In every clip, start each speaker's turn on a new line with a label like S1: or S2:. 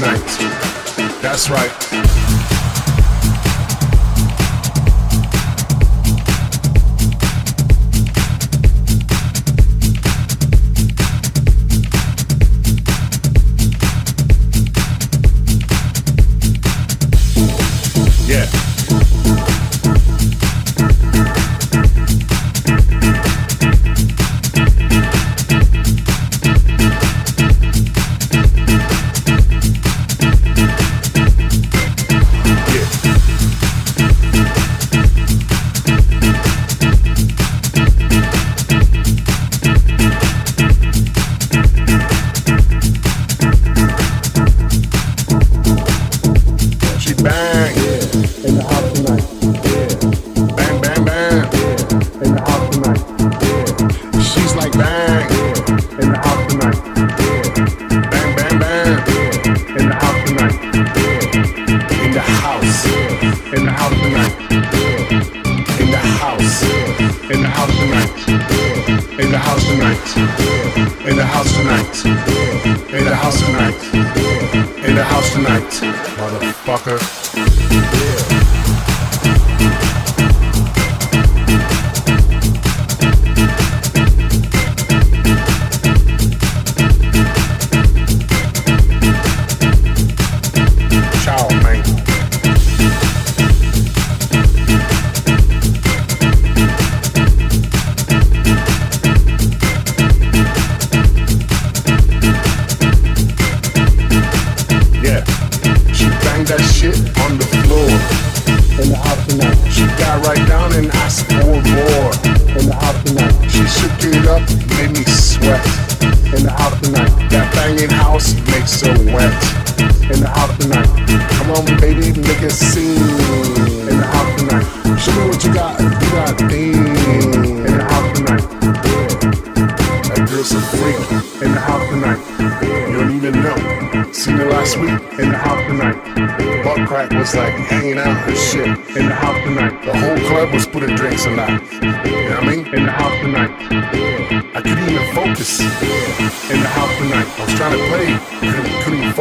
S1: tonight. Come on, baby,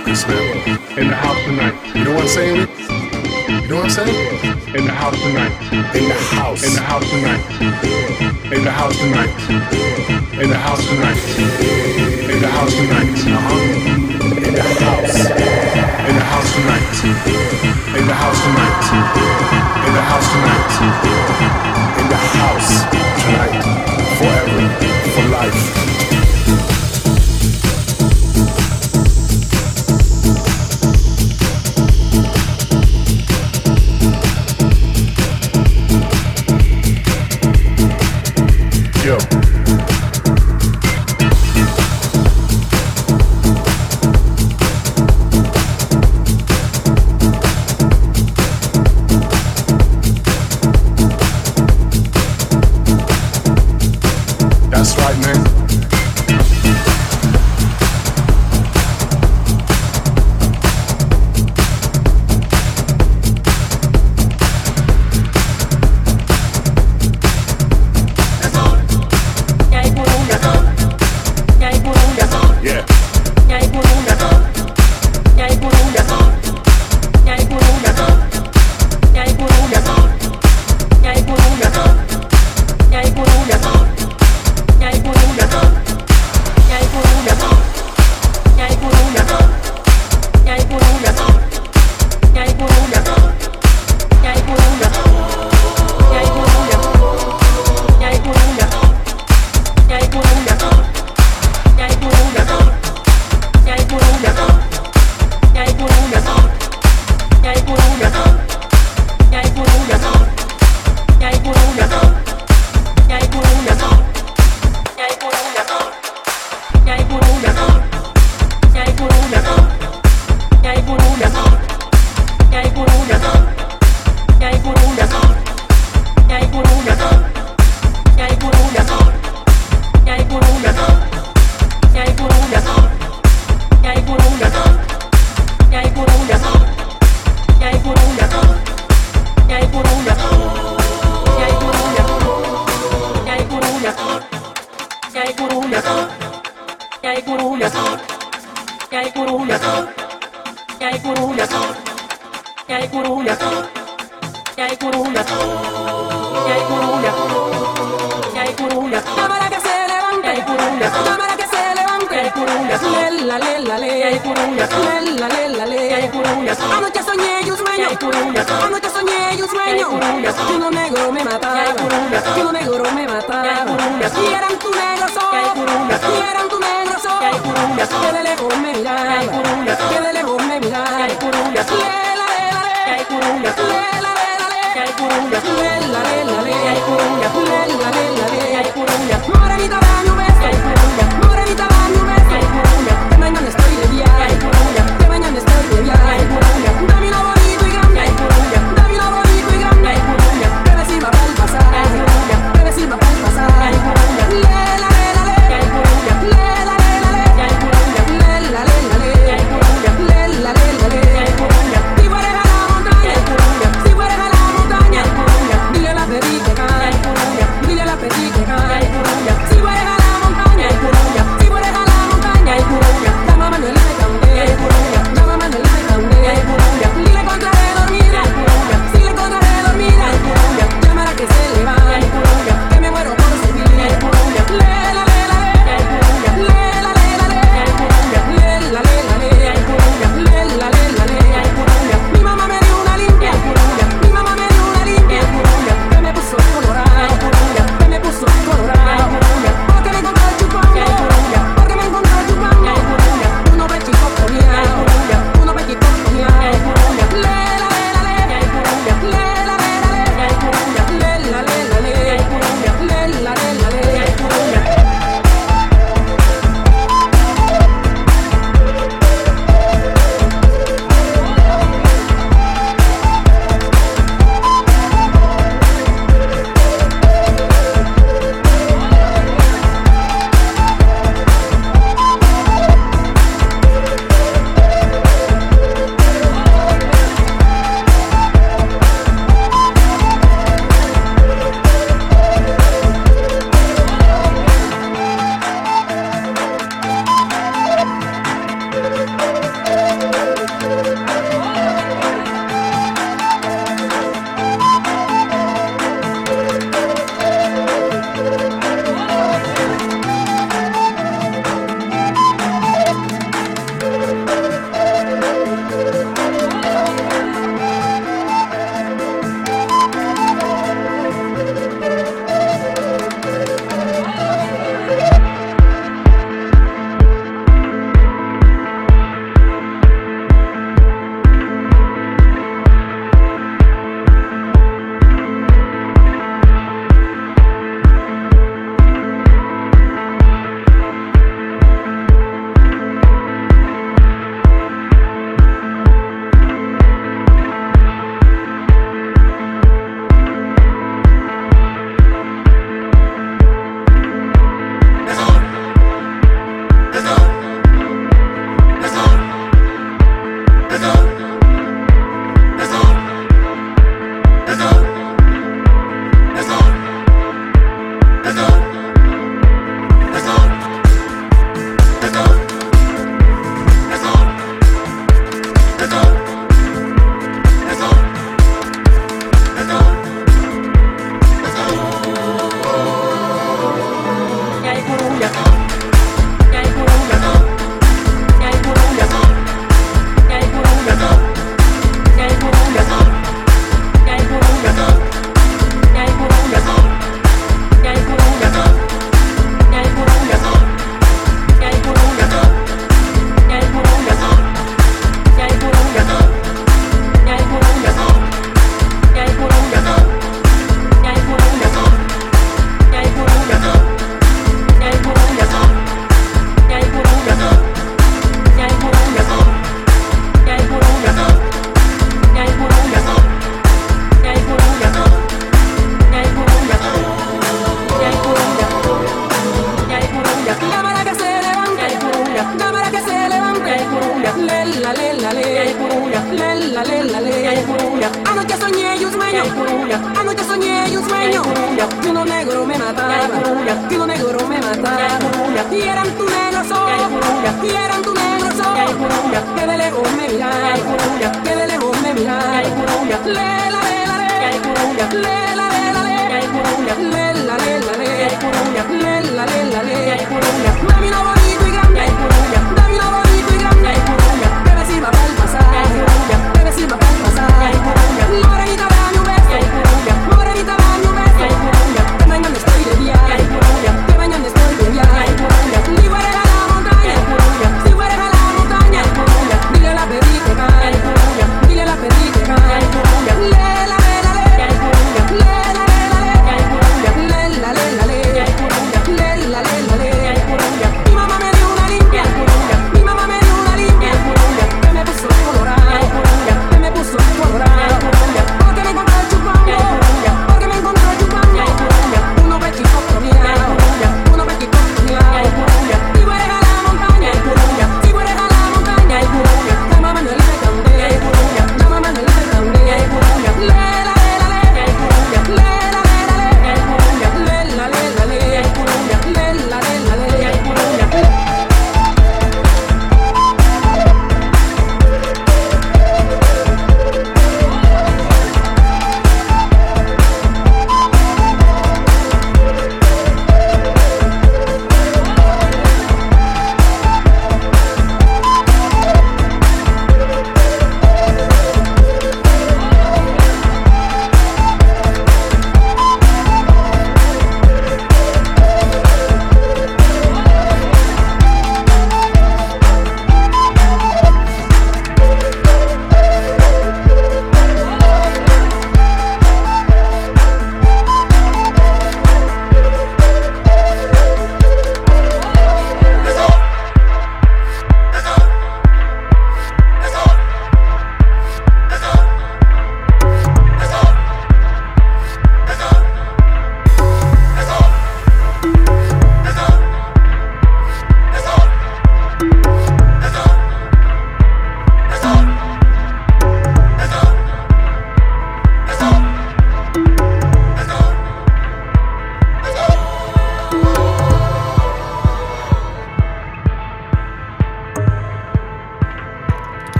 S2: focus, man.
S1: In the house tonight.
S2: You know what I'm saying? You know what I'm saying?
S1: In the house tonight.
S2: In the house.
S1: In the house tonight. In the house tonight. In the house tonight. In the house tonight.
S2: In the house.
S1: In the house tonight. In the house tonight. In the house tonight.
S2: In the house tonight. Forever. For life.